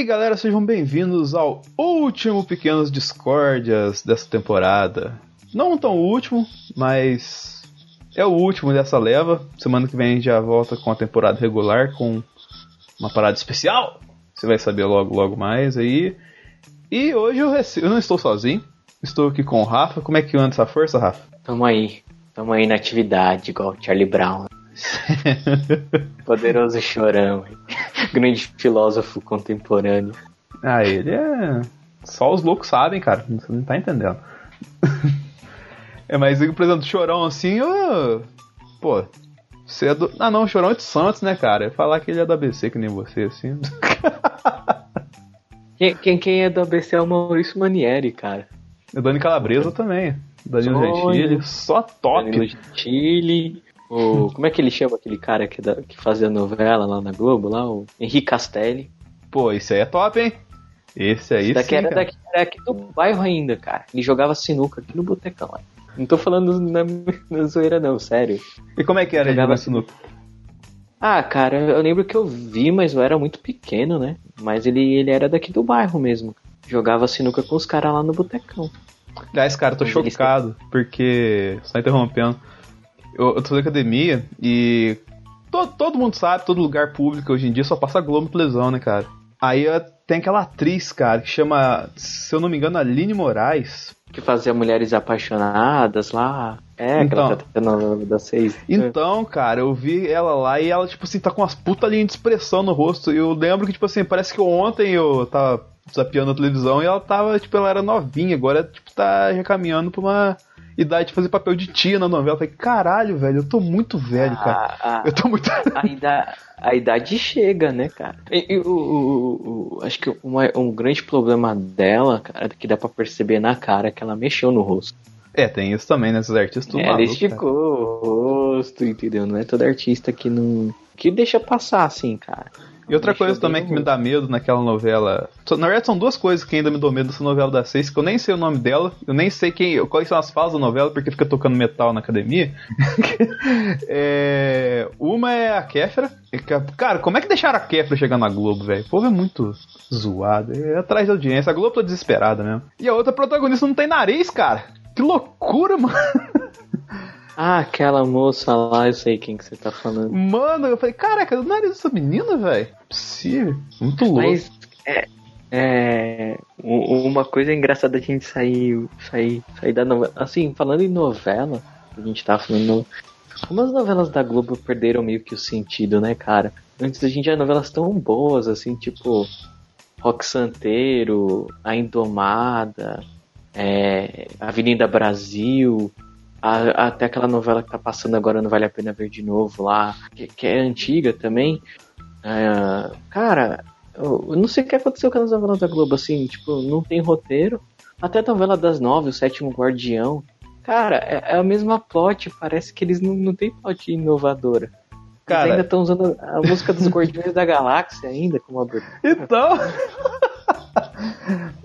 Aí, galera, sejam bem-vindos ao último Pequenas Discórdias dessa temporada. Não tão último, mas é o último dessa leva. Semana que vem a gente já volta com a temporada regular, com uma parada especial. Você vai saber logo, logo mais aí. E hoje eu, rece... eu não estou sozinho, estou aqui com o Rafa. Como é que anda essa força, Rafa? Tamo aí, tamo aí na atividade, igual Charlie Brown. Poderoso chorão, grande filósofo contemporâneo. Ah, ele é. Só os loucos sabem, cara. Você não tá entendendo. é, mas, por exemplo, chorão assim, eu... pô. Você é do... Ah, não, chorão é de Santos, né, cara? Eu falar que ele é do ABC, que nem você, assim. quem, quem, quem é do ABC é o Maurício Manieri, cara. É Dani Calabresa também. Danilo Gentili, só top. Danilo Gentili. O, como é que ele chama aquele cara que, da, que fazia novela lá na Globo, lá? O Henrique Castelli. Pô, esse aí é top, hein? Esse aí Esse daqui sim, era, cara. daqui, era aqui do bairro ainda, cara. Ele jogava sinuca aqui no botecão lá. Não tô falando na, na zoeira não, sério. E como é que era Jogava jogar sinuca? Ah, cara, eu lembro que eu vi, mas eu era muito pequeno, né? Mas ele, ele era daqui do bairro mesmo. Jogava sinuca com os caras lá no botecão. Aliás, cara, tô chocado, porque. Só interrompendo. Eu, eu tô na academia e. Todo, todo mundo sabe, todo lugar público hoje em dia só passa Globo televisão, né, cara? Aí tem aquela atriz, cara, que chama, se eu não me engano, Aline Moraes. Que fazia Mulheres Apaixonadas lá. É, Então. aquela tá tendo das seis. Então, cara, eu vi ela lá e ela, tipo assim, tá com umas puta linhas de expressão no rosto. E eu lembro que, tipo assim, parece que ontem eu tava zapeando a televisão e ela tava, tipo, ela era novinha, agora, tipo, tá já caminhando pra uma idade de fazer papel de tia na novela. Eu falei, caralho, velho, eu tô muito velho, cara. A, a, Eu tô muito. a, idade, a idade chega, né, cara? E, o, o- o- acho que uma- um grande problema dela, cara, que dá pra perceber na cara é que ela mexeu no rosto. É, tem isso também, né? Esses artistas tudo É, maluco, esticou o rosto, entendeu? Não é todo artista que não. que deixa passar assim, cara. E outra Mexeu coisa também que me dá medo naquela novela. Na verdade, são duas coisas que ainda me dão medo dessa novela da Seis, que eu nem sei o nome dela, eu nem sei quem, quais são as falas da novela, porque fica tocando metal na academia. É, uma é a Kéfera. Cara, como é que deixaram a Kéfera chegar na Globo, velho? O povo é muito zoado. É atrás da audiência. A Globo tá desesperada mesmo. E a outra protagonista não tem nariz, cara. Que loucura, mano. Ah, aquela moça lá, eu sei quem que você tá falando. Mano, eu falei, caraca, o nariz dessa menina, velho? Possível. Muito louco. Mas é, é, uma coisa engraçada a gente sair, sair, sair da novela. Assim, falando em novela, a gente tava falando. Como as novelas da Globo perderam meio que o sentido, né, cara? Antes a gente tinha novelas tão boas, assim, tipo Rock Santeiro, A Indomada, é, Avenida Brasil, a- até aquela novela que tá passando agora não vale a pena ver de novo lá, que, que é antiga também. É, cara, eu eu não sei o que aconteceu com as novelas da Globo, assim, tipo, não tem roteiro. Até a novela das nove, o sétimo guardião. Cara, é, é a mesma plot, parece que eles não, não tem plot inovadora. Eles Cara- ainda estão usando a a música dos Guardiões da Galáxia ainda como abertura. Então.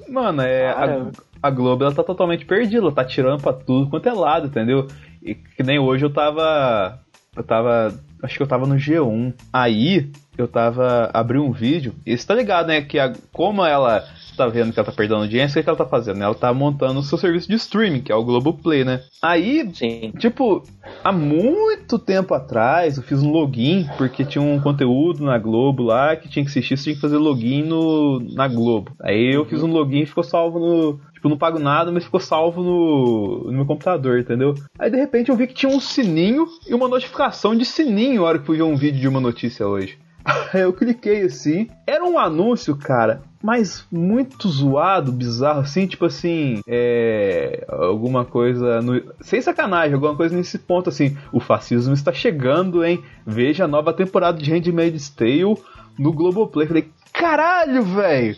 Mano, é. A, a Globo ela tá totalmente perdida, ela tá tirando pra tudo quanto é lado, entendeu? E que nem hoje eu tava. Eu tava. Acho que eu tava no G1. Aí eu tava. Abri um vídeo. E você tá ligado, né? Que a, como ela tá vendo que ela tá perdendo audiência, o que ela tá fazendo? Ela tá montando o seu serviço de streaming, que é o Globoplay, né? Aí Sim. Tipo, há muito tempo atrás eu fiz um login, porque tinha um conteúdo na Globo lá que tinha que assistir, você tinha que fazer login no, na Globo. Aí eu fiz um login e ficou salvo no. Tipo, não pago nada, mas ficou salvo no, no meu computador, entendeu? Aí de repente eu vi que tinha um sininho e uma notificação de sininho na hora que fui ver um vídeo de uma notícia hoje. Aí eu cliquei assim. Era um anúncio, cara, mas muito zoado, bizarro, assim, tipo assim, é. Alguma coisa. No, sem sacanagem, alguma coisa nesse ponto, assim. O fascismo está chegando, hein? Veja a nova temporada de Handmaid's Tale no Globoplay. Falei, caralho, velho!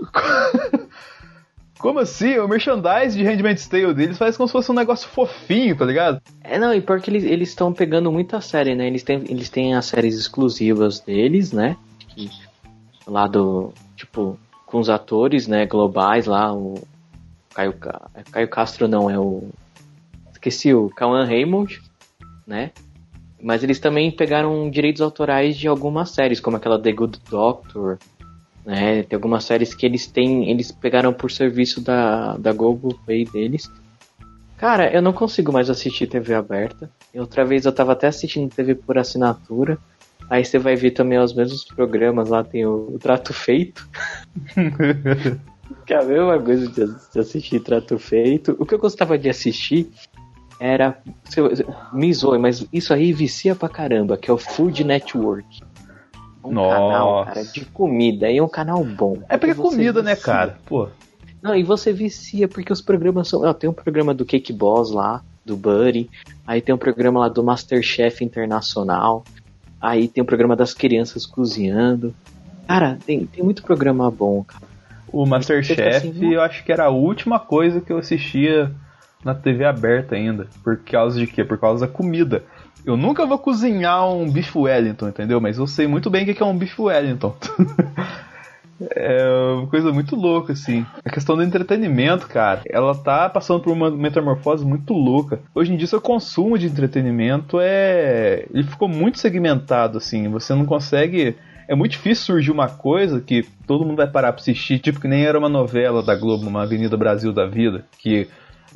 Como assim? O merchandise de Handmaid's Tale deles faz como se fosse um negócio fofinho, tá ligado? É, não, e porque eles eles estão pegando muita série, né? Eles têm, eles têm as séries exclusivas deles, né? Que, lá do. Tipo, com os atores, né? Globais lá, o. Caio, Ca- Caio Castro não, é o. Esqueci, o Cauan Raymond, né? Mas eles também pegaram direitos autorais de algumas séries, como aquela The Good Doctor, né? Tem algumas séries que eles têm, eles pegaram por serviço da, da Google Play deles. Cara, eu não consigo mais assistir TV aberta. E Outra vez eu tava até assistindo TV por assinatura. Aí você vai ver também os mesmos programas lá, tem o, o Trato Feito. que é a mesma coisa de, assistir Trato Feito. O que eu gostava de assistir era. Me zoe, mas isso aí vicia pra caramba, que é o Food Network. Um Nossa. canal, cara, de comida. E é um canal bom. É porque é comida, né, vicia. cara? Pô. Não, e você vicia, porque os programas são. Ó, tem um programa do Cake Boss lá, do Buddy. Aí tem um programa lá do Masterchef Internacional. Aí tem um programa das crianças cozinhando. Cara, tem, tem muito programa bom, cara. O Masterchef, assim, eu acho que era a última coisa que eu assistia na TV aberta ainda. Por causa de quê? Por causa da comida. Eu nunca vou cozinhar um bife Wellington, entendeu? Mas eu sei muito bem o que é um bife Wellington. É uma coisa muito louca, assim. A questão do entretenimento, cara, ela tá passando por uma metamorfose muito louca. Hoje em dia, seu consumo de entretenimento é. Ele ficou muito segmentado, assim. Você não consegue. É muito difícil surgir uma coisa que todo mundo vai parar pra assistir, tipo que nem era uma novela da Globo, uma Avenida Brasil da vida, que,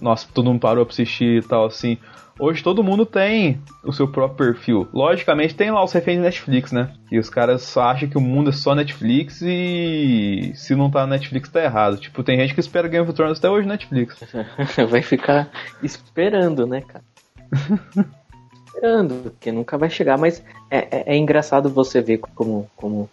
nossa, todo mundo parou pra assistir e tal, assim. Hoje todo mundo tem o seu próprio perfil. Logicamente tem lá os reféns de Netflix, né? Que os caras só acham que o mundo é só Netflix e se não tá na Netflix tá errado. Tipo, tem gente que espera Game of Thrones até hoje na Netflix. vai ficar esperando, né, cara? esperando, porque nunca vai chegar. Mas é, é- é engraçado você ver como, como,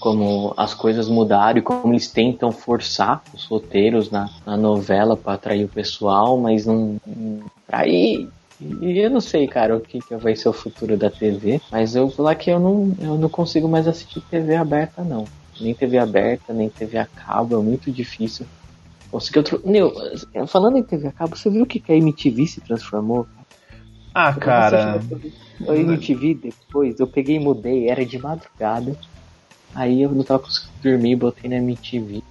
como as coisas mudaram e como eles tentam forçar os roteiros na, na novela para atrair o pessoal, mas não. não atrair. E eu não sei, cara, o que, que vai ser o futuro da TV, mas eu vou falar que eu não, eu não consigo mais assistir TV aberta, não. Nem TV aberta, nem TV a cabo, é muito difícil. Conseguir outro. Nil, falando em TV a cabo, você viu o que que a MTV se transformou? Ah, Eu cara. A MTV depois, eu peguei e mudei, era de madrugada. Aí eu não tava conseguindo dormir, botei na MTV.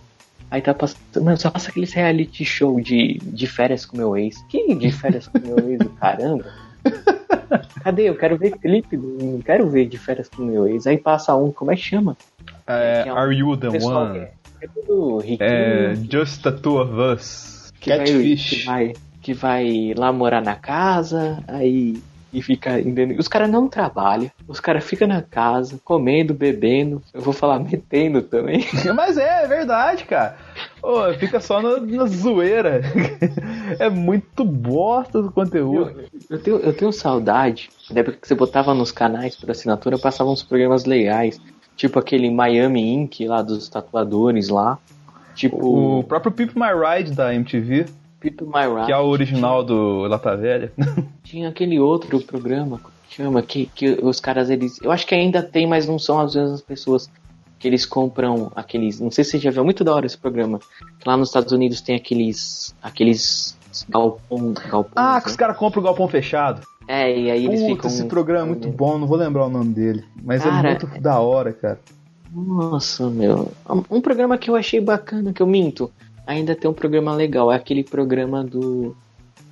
Aí tá passando. Mano, só passa aqueles reality show de, de férias com meu ex. Que de férias com meu ex, caramba? Cadê? Eu quero ver clipe, do- não quero ver de férias com meu ex. Aí passa um, como é que chama? É, que é um Are You the One? é, é tudo riquinho. É, Just the Two of Us. que vai, que Catfish. vai que vai lá morar na casa, aí e fica indo. Os caras não trabalham, os caras ficam na casa, comendo, bebendo. Eu vou falar metendo também. Mas é, é verdade, cara. Ô, fica só na, na zoeira. é muito bosta do conteúdo. Eu tenho, eu tenho saudade da época que você botava nos canais por assinatura, passavam uns programas legais. Tipo aquele Miami Ink lá dos tatuadores lá. Tipo O próprio Pimp My Ride da MTV, My Ride. que é o original do Lata Velha. Tinha aquele outro programa, chama, que, que os caras, eles. Eu acho que ainda tem, mas não são as mesmas pessoas. Que eles compram aqueles. Não sei se você já viu, é muito da hora esse programa. Que lá nos Estados Unidos tem aqueles. aqueles. galpão. galpões, ah, que os né? caras compram o galpão fechado. É, e aí eles Puta, ficam. esse programa é muito bom, não vou lembrar o nome dele. Mas Cara, é muito da hora, cara. Nossa, meu. Um programa que eu achei bacana, que eu minto. Ainda tem um programa legal. É aquele programa do.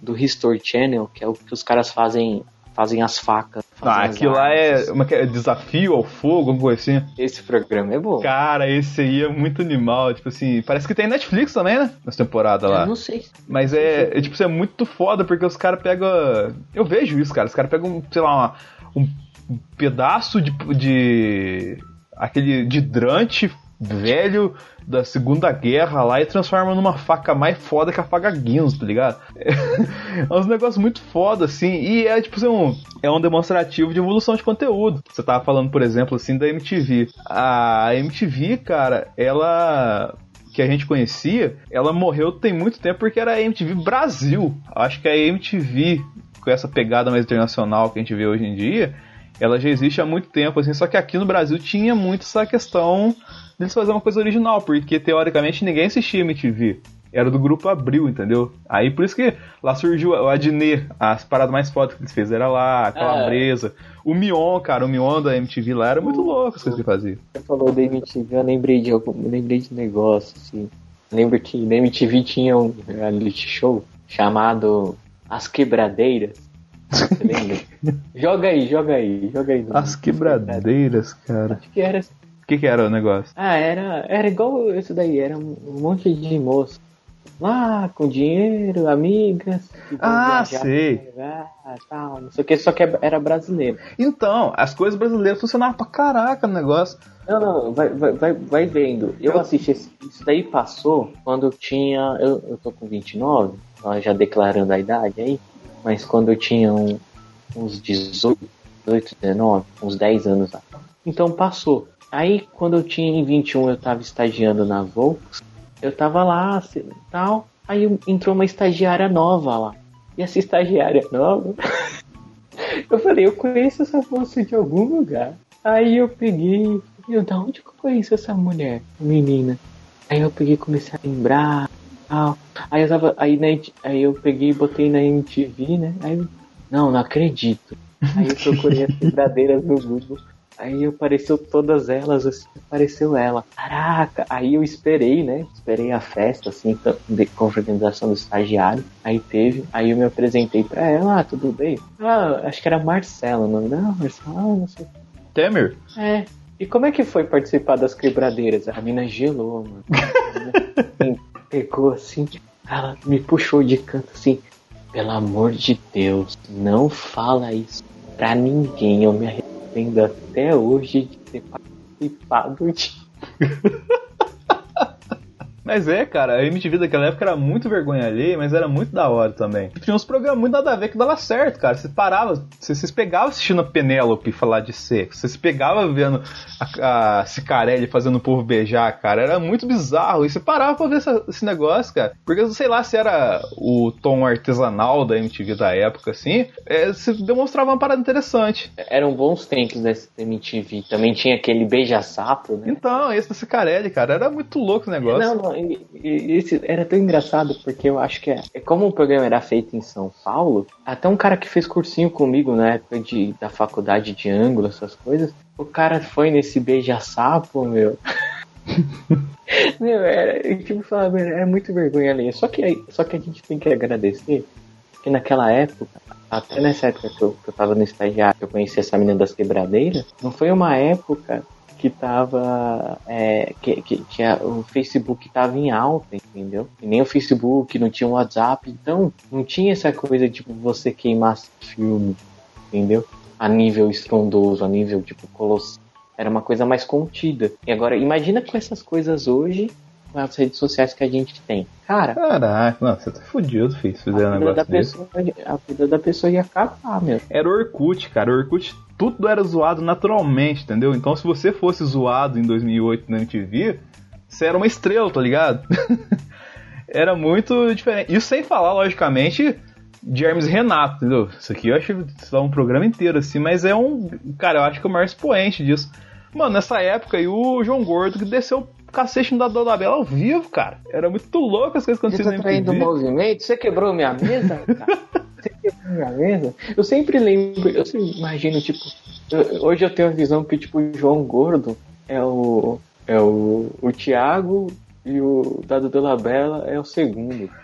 Do Restore Channel, que é o que os caras fazem. Fazem as facas. fazem Ah, aquilo lá é, armas. uma, é desafio ao fogo, alguma coisa assim. Esse programa é bom. Cara, esse aí é muito animal. Tipo assim, parece que tem Netflix também, né? Nessa temporada lá. Eu não sei. Mas é, é, tipo, é muito foda, porque os caras pegam. Eu vejo isso, cara. Os caras pegam, sei lá, uma- um, um pedaço de, de. aquele de hidrante velho da Segunda Guerra lá e transforma numa faca mais foda que a faca Guinness, tá ligado? É, uns negócios muito foda, assim. E é tipo assim, um, é um demonstrativo de evolução de conteúdo. Você tava falando, por exemplo, assim, da MTV. A MTV, cara, ela que a gente conhecia, ela morreu tem muito tempo porque era a MTV Brasil. Acho que a MTV, com essa pegada mais internacional que a gente vê hoje em dia, ela já existe há muito tempo, assim, só que aqui no Brasil tinha muito essa questão deles fazer uma coisa original, porque teoricamente ninguém assistia MTV. era do grupo Abril, entendeu? Aí por isso que lá surgiu o Adnet, as paradas mais fodas que eles fez era lá, a Calabresa. O Mion, cara, o Mion da MTV lá era muito louco as coisas que ele fazia. Você falou da MTV, eu lembrei de algum, lembrei de negócio, assim. Lembro que na MTV tinha um reality show chamado As Quebradeiras. Você lembra? joga aí, joga aí, joga aí. As quebradeiras, cara. Acho que era assim. O que que era o negócio? Ah, era, era igual isso daí, era um monte de moço. Lá, com dinheiro, amigas. Ah, viajar sei. tal, não sei o que, só que era brasileiro. Então, as coisas brasileiras funcionavam pra caraca no negócio. Não, não, vai, vai, vai, vendo. Eu assisti, esse- isso daí passou quando eu tinha. Eu, eu tô com 29, ó, já declarando a idade aí, mas quando eu tinha um- uns 18, 18, 19, uns 10 anos lá. Então passou. Aí quando eu tinha em 21 eu tava estagiando na Volks, eu tava lá, assim, tal, aí entrou uma estagiária nova lá. E essa estagiária nova, eu falei, eu conheço essa moça de algum lugar. Aí eu peguei, eu, da onde que eu conheço essa mulher, menina? Aí eu peguei e comecei a lembrar, tal. Aí eu tava, aí, na, aí eu peguei e botei na MTV, né? Aí eu, não, não acredito. Aí eu procurei as quebradeiras no Google. Aí apareceu todas elas, assim, apareceu ela. Caraca! Aí eu esperei, né? Esperei a festa, assim, de confraternização do estagiário. Aí teve, aí eu me apresentei pra ela, ah, tudo bem? Ah, acho que era Marcela o nome dela. Marcela, ah, não sei. Temer? É. E como é que foi participar das quebradeiras? A mina gelou, mano. Mina, pegou assim, ela me puxou de canto assim. Pelo amor de Deus, não fala isso pra ninguém. Eu me arrependo até hoje de ter participado de. Mas é, cara, a MTV daquela época era muito vergonha alheia, mas era muito da hora também. Tinha uns programas muito nada a ver que dava certo, cara. Você parava, você se pegava assistindo a Penélope falar de sexo, você se pegava vendo a, a Cicarelli fazendo o povo beijar, cara. Era muito bizarro. E você parava pra ver essa- esse negócio, cara. Porque, sei lá, se era o tom artesanal da MTV da época, assim, é, você demonstrava uma parada interessante. Eram bons tempos dessa MTV. Também tinha aquele beija-sapo, né? Então, esse da Cicarelli, cara, era muito louco o negócio. Não, não, e- e- esse era tão engraçado porque eu acho que é, é como o programa era feito em São Paulo, até um cara que fez cursinho comigo na época de, da faculdade de ângulo, essas coisas, o cara foi nesse beija-sapo, meu. meu, era, eu, tipo, falava, era muito vergonha ali. Só que, só que a gente tem que agradecer que naquela época, até nessa época que eu, que eu tava no estagiário, que eu conheci essa menina das quebradeiras, não foi uma época que tava. é, que, que, que a- o Facebook tava em alta, entendeu? E nem o Facebook, não tinha o WhatsApp, então não tinha essa coisa tipo você queimar filme, entendeu? A nível estrondoso, a nível tipo colossal. Era uma coisa mais contida. E agora, imagina com essas coisas hoje, com as redes sociais que a gente tem. Cara, Caraca, não, você tá fudido, filho, se fizer um a vida, da negócio desse. pessoa, a vida da pessoa ia acabar, meu. Era o Orkut, cara. O Orkut tudo era zoado naturalmente, entendeu? Então se você fosse zoado em 2008 na MTV, você era uma estrela, tá ligado? era muito diferente. Isso sem falar, logicamente, de Hermes Renato, entendeu? Isso aqui eu acho que dá um programa inteiro, assim, mas é um. Cara, eu acho que é o maior expoente disso. Mano, nessa época aí o João Gordo que desceu cacete no da Bela ao vivo, cara. Era muito louco as coisas que Você tá na traindo o movimento? Você quebrou minha mesa? minha mesa? Eu sempre lembro, eu sempre imagino, tipo, eu- hoje eu tenho a visão que, tipo, o João Gordo é o. é o, o Thiago e o Dado de la Bela é o segundo.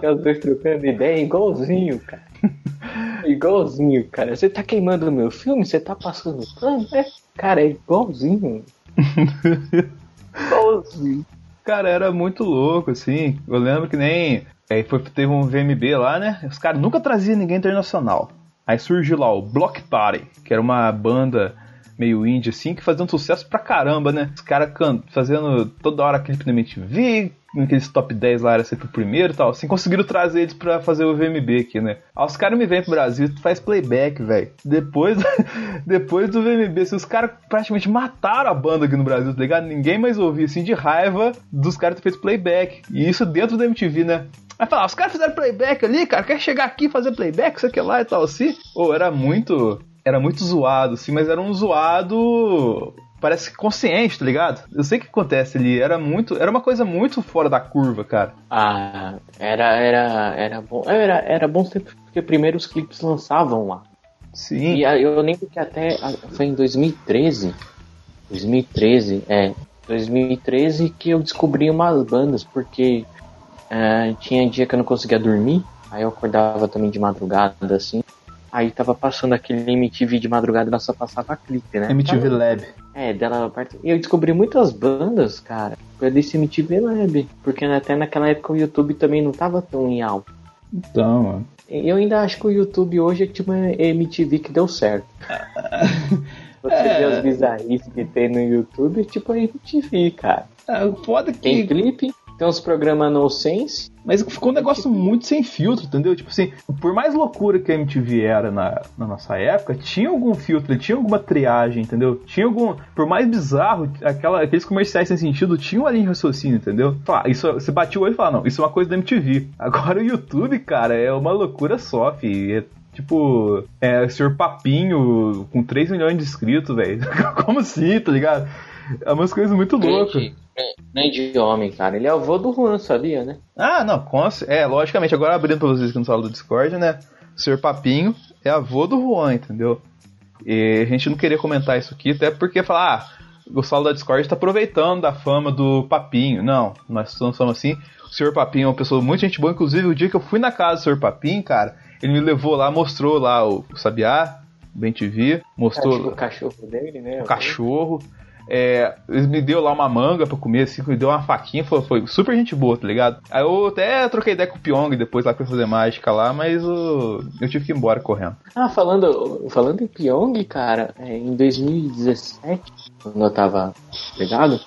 Os dois trocando ideia igualzinho, cara. Igualzinho, cara. Você tá queimando o meu filme? Você tá passando pano? É, cara, é igualzinho. igualzinho. Cara, era muito louco, assim. Eu lembro que nem. Aí foi, teve um VMB lá, né? Os caras nunca traziam ninguém internacional. Aí surgiu lá o Block Party, que era uma banda meio indie, assim, que fazia um sucesso pra caramba, né? Os caras fazendo toda hora clipe na MTV, naqueles top 10 lá era sempre o primeiro e tal. Assim, conseguiram trazer eles pra fazer o VMB aqui, né? Aí os caras me vêm pro Brasil e faz playback, velho. Depois, depois do VMB, assim, os caras praticamente mataram a banda aqui no Brasil, tá ligado? Ninguém mais ouvia, assim, de raiva dos caras ter feito playback. E isso dentro da MTV, né? Aí falar, os caras fizeram playback ali, cara, quer chegar aqui e fazer playback, isso aqui lá e tal, assim. Ou era muito. Era muito zoado, assim, mas era um zoado parece consciente, tá ligado? Eu sei o que acontece ali, era muito, era uma coisa muito fora da curva, cara. Ah, era, era, era bom. Era, era bom sempre porque primeiro os clipes lançavam lá. Sim. E eu lembro que até foi em 2013. 2013, é. 2013 que eu descobri umas bandas, porque é, tinha dia que eu não conseguia dormir, aí eu acordava também de madrugada, assim. Aí tava passando aquele MTV de madrugada, ela só passava clipe, né? MTV Lab. É, dela parte. E eu descobri muitas bandas, cara, foi desse MTV Lab. Porque até naquela época o YouTube também não tava tão em alta. Então, mano. Eu ainda acho que o YouTube hoje é tipo uma MTV que deu certo. Você É. vê as bizarrices que tem no YouTube, é tipo a MTV, cara. É, foda Tem clipe, tem uns programas no sense. Mas ficou um negócio muito sem filtro, entendeu? Tipo assim, por mais loucura que a MTV era na, na nossa época, tinha algum filtro, tinha alguma triagem, entendeu? Tinha algum. Por mais bizarro, aquela, aqueles comerciais sem sentido tinham ali em raciocínio, entendeu? Fala, isso, você batia o olho e fala, não, isso é uma coisa da MTV. Agora o YouTube, cara, é uma loucura só, fi. É tipo. É o senhor Papinho com 3 milhões de inscritos, velho. Como assim, tá ligado? É umas coisas muito loucas. Grande, grande homem, cara. Ele é avô do Juan, sabia, né? Ah, não, cons... é, logicamente, agora abrindo pra vocês aqui no sala do Discord, né? O Sr. Papinho é avô do Juan, entendeu? E a gente não queria comentar isso aqui, até porque falar, ah, o sala da Discord tá aproveitando da fama do Papinho. Não, nós não somos assim. O Sr. Papinho é uma pessoa muito gente boa, inclusive o dia que eu fui na casa do Sr. Papinho, cara, ele me levou lá, mostrou lá o, o Sabiá, o Ben TV, mostrou O cachorro dele, né? o cachorro. É, ele me deu lá uma manga pra comer, assim, me deu uma faquinha, foi, foi super gente boa, tá ligado? Aí eu até troquei ideia com o Pyong depois lá pra fazer mágica lá, mas o- eu tive que ir embora correndo. Ah, falando, falando em Pyong, cara, é, em 2017, quando eu tava ligado,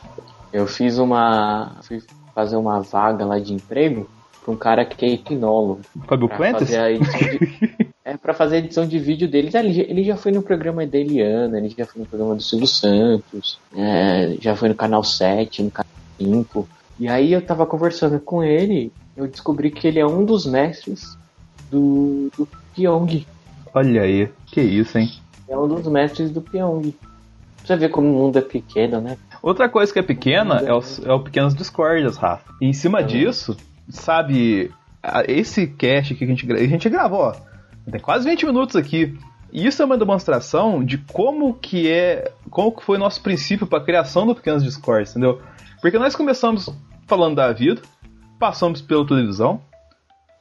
eu fiz uma. fui fazer uma vaga lá de emprego pra um cara que é hipnólogo. Fábio Pra Quentes? fazer a edição de, é, pra fazer a edição de vídeo deles. Ele, já- ele já foi no programa da Eliana, ele já foi no programa do Silvio Santos, é, já foi no canal 7, no canal 5. E aí eu tava conversando com ele, eu descobri que ele é um dos mestres do, do Pyong. Olha aí, que isso, hein? É um dos mestres do Pyong. Pra Você vê como o mundo é pequeno, né? Outra coisa que é pequena é o, é o Pequenos Discordias, Rafa. E em cima disso, sabe, esse cast que a gente, a gente gravou, ó, tem quase 20 minutos aqui. E isso é uma demonstração de como que é, como que foi nosso princípio para a criação do Pequenos Discords, entendeu? Porque nós começamos falando da vida, passamos pela televisão,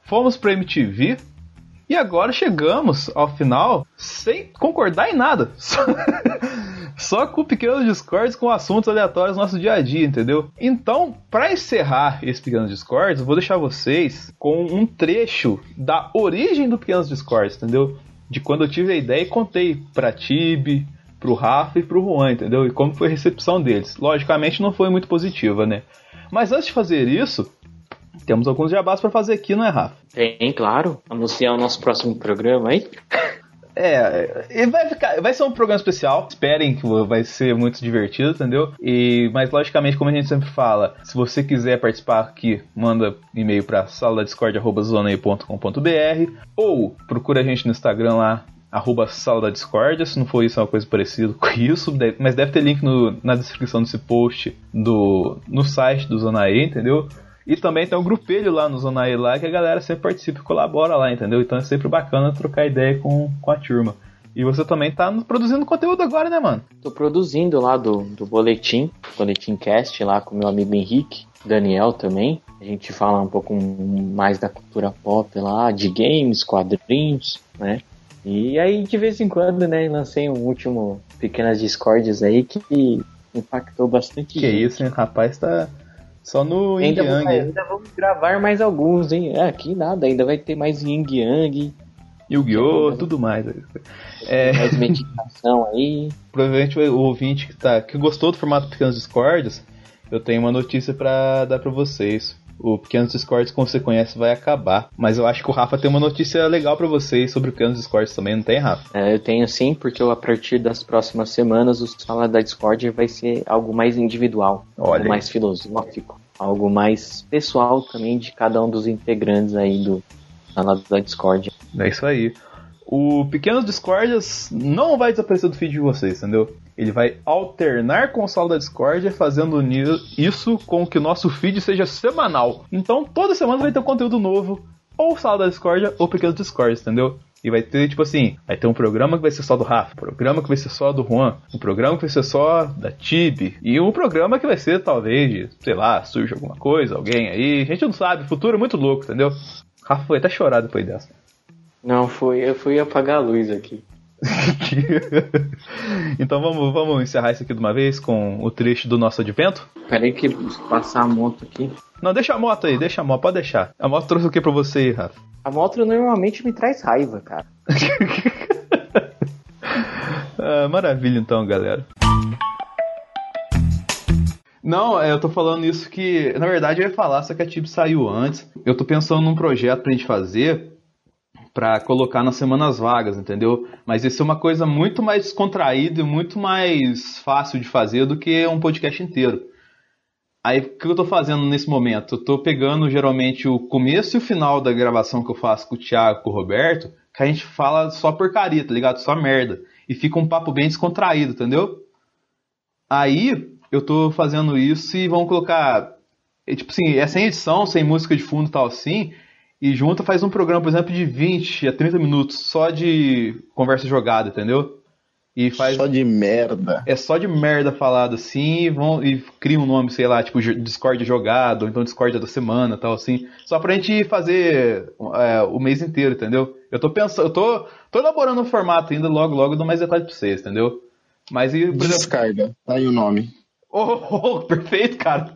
fomos pra MTV e agora chegamos ao final sem concordar em nada. Só, com pequenos discords com assuntos aleatórios do nosso dia a dia, entendeu? Então, para encerrar esse pequenos discords, eu vou deixar vocês com um trecho da origem do pequenos discords, entendeu? De quando eu tive a ideia e contei pra Tibi, pro Rafa e pro Juan, entendeu? E como foi a recepção deles. Logicamente não foi muito positiva, né? Mas antes de fazer isso, temos alguns jabás pra fazer aqui, não é, Rafa? Tem, claro. Anunciar o nosso próximo programa aí. É, vai, ficar, vai ser um programa especial. Esperem que vai ser muito divertido, entendeu? E, mas logicamente, como a gente sempre fala, se você quiser participar aqui, manda e-mail para saladadiscord.com.br ou procura a gente no Instagram lá, arroba sala da discórdia, se não for isso é uma coisa parecida com isso, mas deve ter link no- na descrição desse post do, no site do Zona E, entendeu? E também tem um grupelho lá no Zona E lá que a galera sempre participa e colabora lá, entendeu? Então é sempre bacana trocar ideia com, com a turma. E você também tá produzindo conteúdo agora, né, mano? Tô produzindo lá do, do Boletim, Boletim Cast, lá com meu amigo Henrique, Daniel também. A gente fala um pouco mais da cultura pop lá, de games, quadrinhos, né? E aí, de vez em quando, né, lancei um último Pequenas Discordes aí que impactou bastante Que gente. isso, hein? Rapaz, tá só no Yin Ainda, Yang. ainda vamos gravar mais alguns, hein? É, aqui nada, ainda vai ter mais Yin Yang, Yu-Gi-Oh!, tudo mais. É, mais meditação aí. provavelmente o ouvinte que, tá, que gostou do formato Pequenos Discords, eu tenho uma notícia pra dar pra vocês. O Pequenos Discords, como você conhece, vai acabar. Mas eu acho que o Rafa tem uma notícia legal pra vocês sobre o Pequenos Discords também, não tem, Rafa? É, eu tenho sim, porque eu, a partir das próximas semanas o Sala da Discord vai ser algo mais individual, Olha algo mais filosófico, algo mais pessoal também de cada um dos integrantes aí do Sala da Discord. É isso aí. O Pequenos Discordias não vai desaparecer do feed de vocês, entendeu? Ele vai alternar com o Sala da Discord, fazendo isso com que o nosso feed seja semanal. Então, toda semana vai ter um conteúdo novo, ou Sala da Discord, ou Pequenos Discords, entendeu? E vai ter, tipo assim, vai ter um programa que vai ser só do Rafa, um programa que vai ser só do Juan, um programa que vai ser só da Tibi, e um programa que vai ser, talvez, de, sei lá, surge alguma coisa, alguém aí, a gente não sabe, futuro é muito louco, entendeu? Rafa foi até chorar depois dessa. Não, foi, eu fui apagar a luz aqui. então vamos, vamos encerrar isso aqui de uma vez com o trecho do nosso advento? Peraí que passar a moto aqui. Não, deixa a moto aí, deixa a moto, pode deixar. A moto trouxe o que pra você aí, Rafa? A moto normalmente me traz raiva, cara. Ah, maravilha então, galera. Não, eu tô falando isso que, na verdade, eu ia falar, só que a Tib saiu antes. Eu tô pensando num projeto pra gente fazer pra colocar nas semanas vagas, entendeu? Mas isso é uma coisa muito mais descontraída e muito mais fácil de fazer do que um podcast inteiro. Aí, o que eu tô fazendo nesse momento? Eu tô pegando geralmente o começo e o final da gravação que eu faço com o Thiago, com o Roberto, que a gente fala só porcaria, tá ligado? Só merda. E fica um papo bem descontraído, entendeu? Aí, eu tô fazendo isso e vamos colocar. é, Tipo assim, é sem edição, sem música de fundo e tal assim. E junta faz um programa, por exemplo, de 20 a 30 minutos só de conversa jogada, entendeu? E faz. Só de merda. É só de merda falado assim e, vão, e cria um nome, sei lá, tipo Discord jogado, ou então Discord da semana tal assim. Só pra gente fazer é, o mês inteiro, entendeu? Eu tô pensando, eu tô, tô elaborando um formato ainda, logo, logo eu dou mais detalhes pra vocês, entendeu? Mas e, por exemplo. Descarga. Tá aí o nome. Oh, oh, oh, perfeito, cara.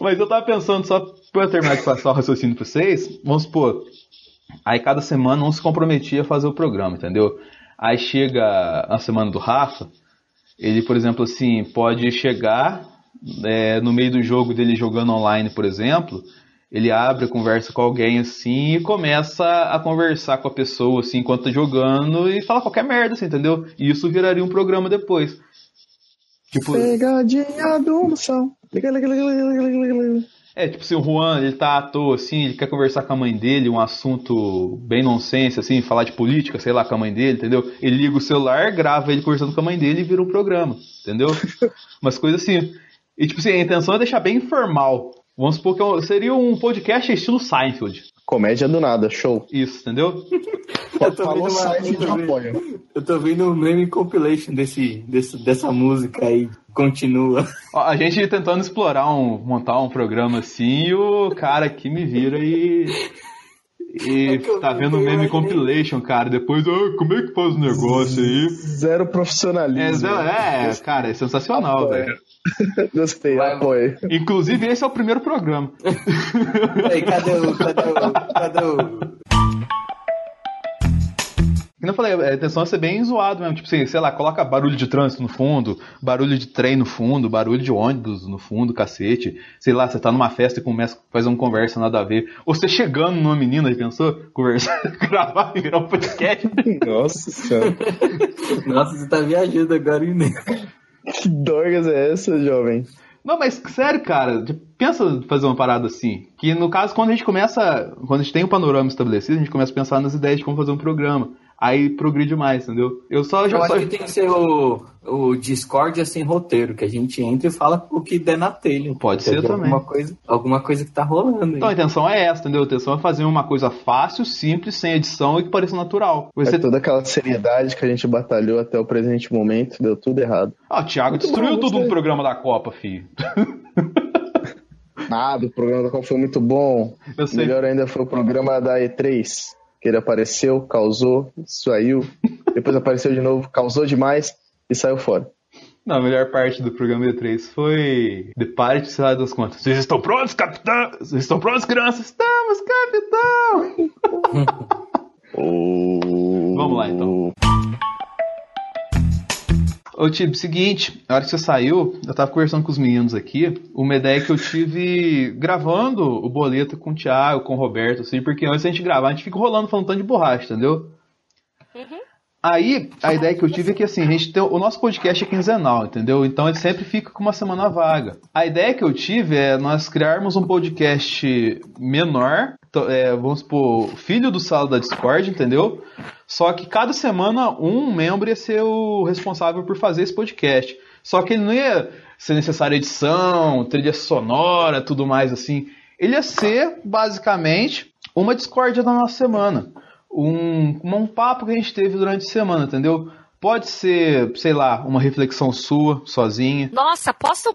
Mas eu tava pensando, só pra eu terminar de passar o raciocínio pra vocês, vamos supor, aí cada semana um se comprometia a fazer o programa, entendeu? Aí chega a semana do Rafa, ele, por exemplo, assim, pode chegar é, no meio do jogo dele jogando online, por exemplo, ele abre conversa com alguém assim e começa a conversar com a pessoa assim enquanto tá jogando e fala qualquer merda, assim, entendeu? E isso viraria um programa depois. Tipo, Pegadinha do moção. é, tipo assim, o Juan, ele tá à toa, assim, ele quer conversar com a mãe dele, um assunto bem nonsense, assim, falar de política, sei lá, com a mãe dele, entendeu? Ele liga o celular, grava ele conversando com a mãe dele e vira um programa, entendeu? Umas coisas assim. E, tipo assim, a intenção é deixar bem informal. Vamos supor que seria um podcast estilo Seinfeld. Comédia do nada, show. Isso, entendeu? Eu tô Falou vendo uma- site de eu tô vendo- apoio. Eu tô vendo um meme compilation desse, desse, dessa música aí. Continua. Ó, A gente tentando explorar um, montar um programa assim, e o cara aqui me vira e. E É tá vendo meme compilation, cara. Depois, ah, como é que faz o negócio aí? Zero É, profissionalismo. é, cara, é sensacional, Apoio. velho. Gostei, Vai, apoio. Inclusive, esse é o primeiro programa. Aí, cadê o. Cadê o. Cadê o. Como eu falei, a intenção é ser bem zoado mesmo. Tipo assim, sei lá, coloca barulho de trânsito no fundo, barulho de trem no fundo, barulho de ônibus no fundo, cacete. Sei lá, você tá numa festa e começa a fazer uma conversa nada a ver. Ou você chegando numa menina, pensou? Conversar, gravar e virar um podcast. Nossa senhora. Nossa, você tá viajando agora, hein? que dorgas é essa, jovem? Não, mas sério, cara, pensa em fazer uma parada assim. Que no caso, quando a gente começa. Quando a gente tem um panorama estabelecido, a gente começa a pensar nas ideias de como fazer um programa. Aí progride mais, entendeu? Eu só. Eu só- acho que tem que ser o, o Discord sem roteiro, que a gente entra e fala o que der na telha. Pode ser também. Alguma coisa, alguma coisa que tá rolando aí. Então a intenção é essa, entendeu? A intenção é fazer uma coisa fácil, simples, sem edição e que pareça natural. Você... É toda aquela seriedade que a gente batalhou até o presente momento, deu tudo errado. Ah, o Thiago destruiu bom, tudo no programa da Copa, filho. Nada, o programa da Copa foi muito bom. Eu sei. Melhor ainda foi o programa da E3, que ele apareceu, causou, saiu, depois apareceu de novo, causou demais e saiu fora. Não, a melhor parte do programa E3 foi The Party sei lá das contas. Vocês estão prontos, capitão? Vocês estão prontos, crianças? Estamos, capitão! Vamos lá, então. Ô, Tibo, seguinte, na hora que você saiu, eu tava conversando com os meninos aqui, uma ideia que eu tive gravando o boleto com o Thiago, com o Roberto, assim, porque antes da gente gravar, a gente fica rolando falando tanto de borracha, entendeu? Aí, a ideia que eu tive é que assim, a gente tem, o nosso podcast é quinzenal, entendeu? Então ele sempre fica com uma semana vaga. A ideia que eu tive é nós criarmos um podcast menor, é, vamos supor, filho do sala da Discord, entendeu? Só que cada semana um membro ia ser o responsável por fazer esse podcast. Só que ele não ia ser necessária edição, trilha sonora, tudo mais assim. Ele ia ser, basicamente, uma discórdia da nossa semana. Um, um papo que a gente teve durante a semana, entendeu? Pode ser, sei lá, uma reflexão sua, sozinha. Nossa, posso.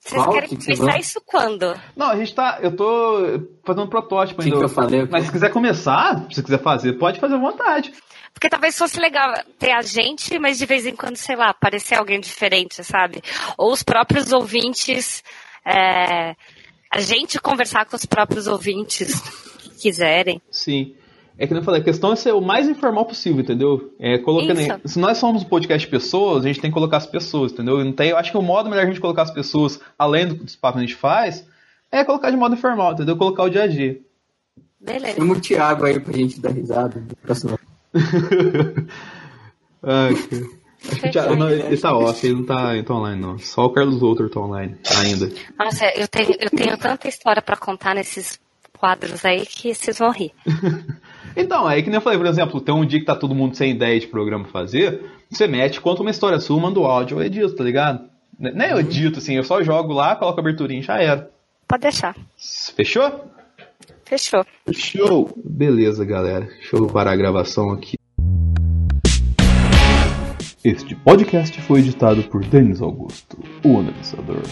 Vocês Qual? querem Que que começar vai? isso quando? Não, a gente tá. Eu tô fazendo um protótipo que, ainda. que eu falei? Mas se quiser começar, se você quiser fazer, pode fazer à vontade. Porque talvez fosse legal ter a gente, mas de vez em quando, sei lá, aparecer alguém diferente, sabe? Ou os próprios ouvintes. é, a gente conversar com os próprios ouvintes que quiserem. Sim. É que nem eu falei, a questão é ser o mais informal possível, entendeu? É, colocando Isso. se nós somos um podcast de pessoas, a gente tem que colocar as pessoas, entendeu? Não tem, eu acho que o modo melhor a gente colocar as pessoas, além do- dos papos que a gente faz, é colocar de modo informal, entendeu? Colocar o dia a dia. Beleza. Chama o Thiago aí pra gente dar risada. no próximo- Ai. Acho que o Thiago- não, ele tá off, ele não tá, ele tá online, não. Só o Carlos Outro tá online ainda. Nossa, eu tenho, eu tenho tanta história pra contar nesses quadros aí que vocês vão rir. Então, é que nem eu falei, por exemplo, tem um dia que tá todo mundo sem ideia de programa pra fazer, você mete, conta uma história sua, manda o áudio, eu edito, tá ligado? Nem eu edito, assim, eu só jogo lá, coloco a aberturinha e já era. Pode deixar. Fechou? Fechou. Show! Beleza, galera. Deixa eu parar a gravação aqui. Este podcast foi editado por Denis Augusto, o analisador.